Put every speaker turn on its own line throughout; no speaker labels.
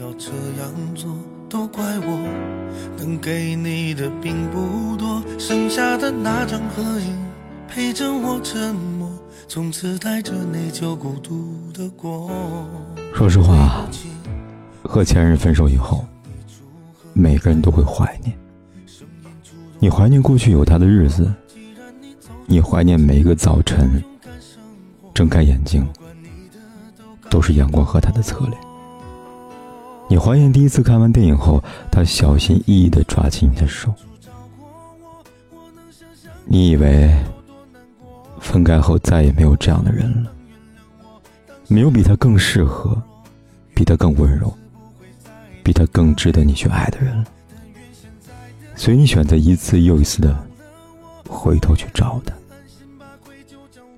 要这样做，都怪我，能给你的并不多。剩下的那张合影，陪着我沉默，从此带着内疚孤独的过。
说实话，和前任分手以后，每个人都会怀念。你怀念过去有他的日子，你怀念每一个早晨，睁开眼睛都是阳光和他的侧脸。你怀念第一次看完电影后，他小心翼翼地抓起你的手。你以为分开后再也没有这样的人了，没有比他更适合、比他更温柔、比他更值得你去爱的人了。所以你选择一次又一次的回头去找他，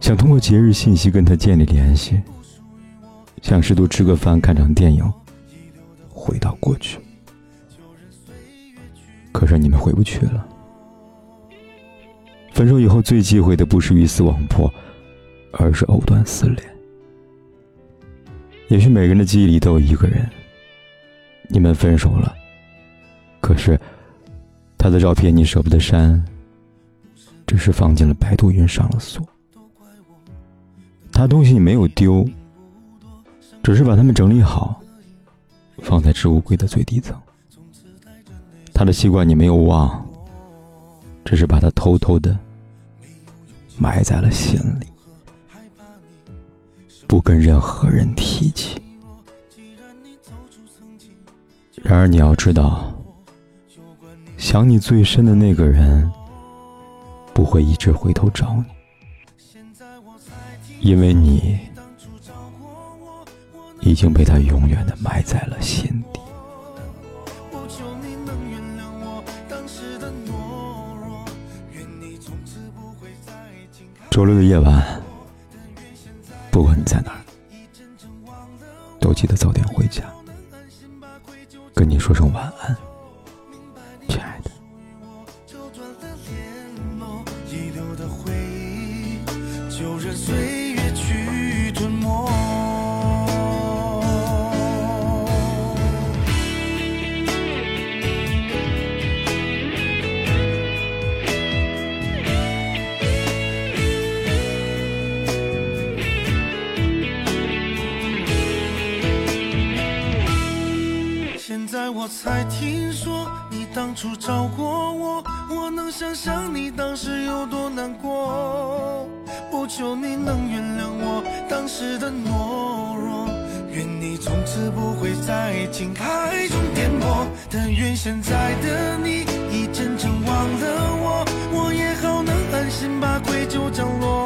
想通过节日信息跟他建立联系，想试图吃个饭、看场电影。回到过去，可是你们回不去了。分手以后最忌讳的不是鱼死网破，而是藕断丝连。也许每个人的记忆里都有一个人，你们分手了，可是他的照片你舍不得删，只是放进了百度云上了锁。他东西你没有丢，只是把它们整理好。放在置物柜的最底层。他的习惯你没有忘，只是把他偷偷的埋在了心里，不跟任何人提起。然而你要知道，想你最深的那个人不会一直回头找你，因为你。已经被他永远的埋在了心底。周六的夜晚，不管你在哪儿，都记得早点回家，跟你说声晚安，亲爱的。
才听说你当初找过我，我能想象你当时有多难过。不求你能原谅我当时的懦弱，愿你从此不会在情海中颠簸。但愿现在的你已真正忘了我，我也好能安心把愧疚降落。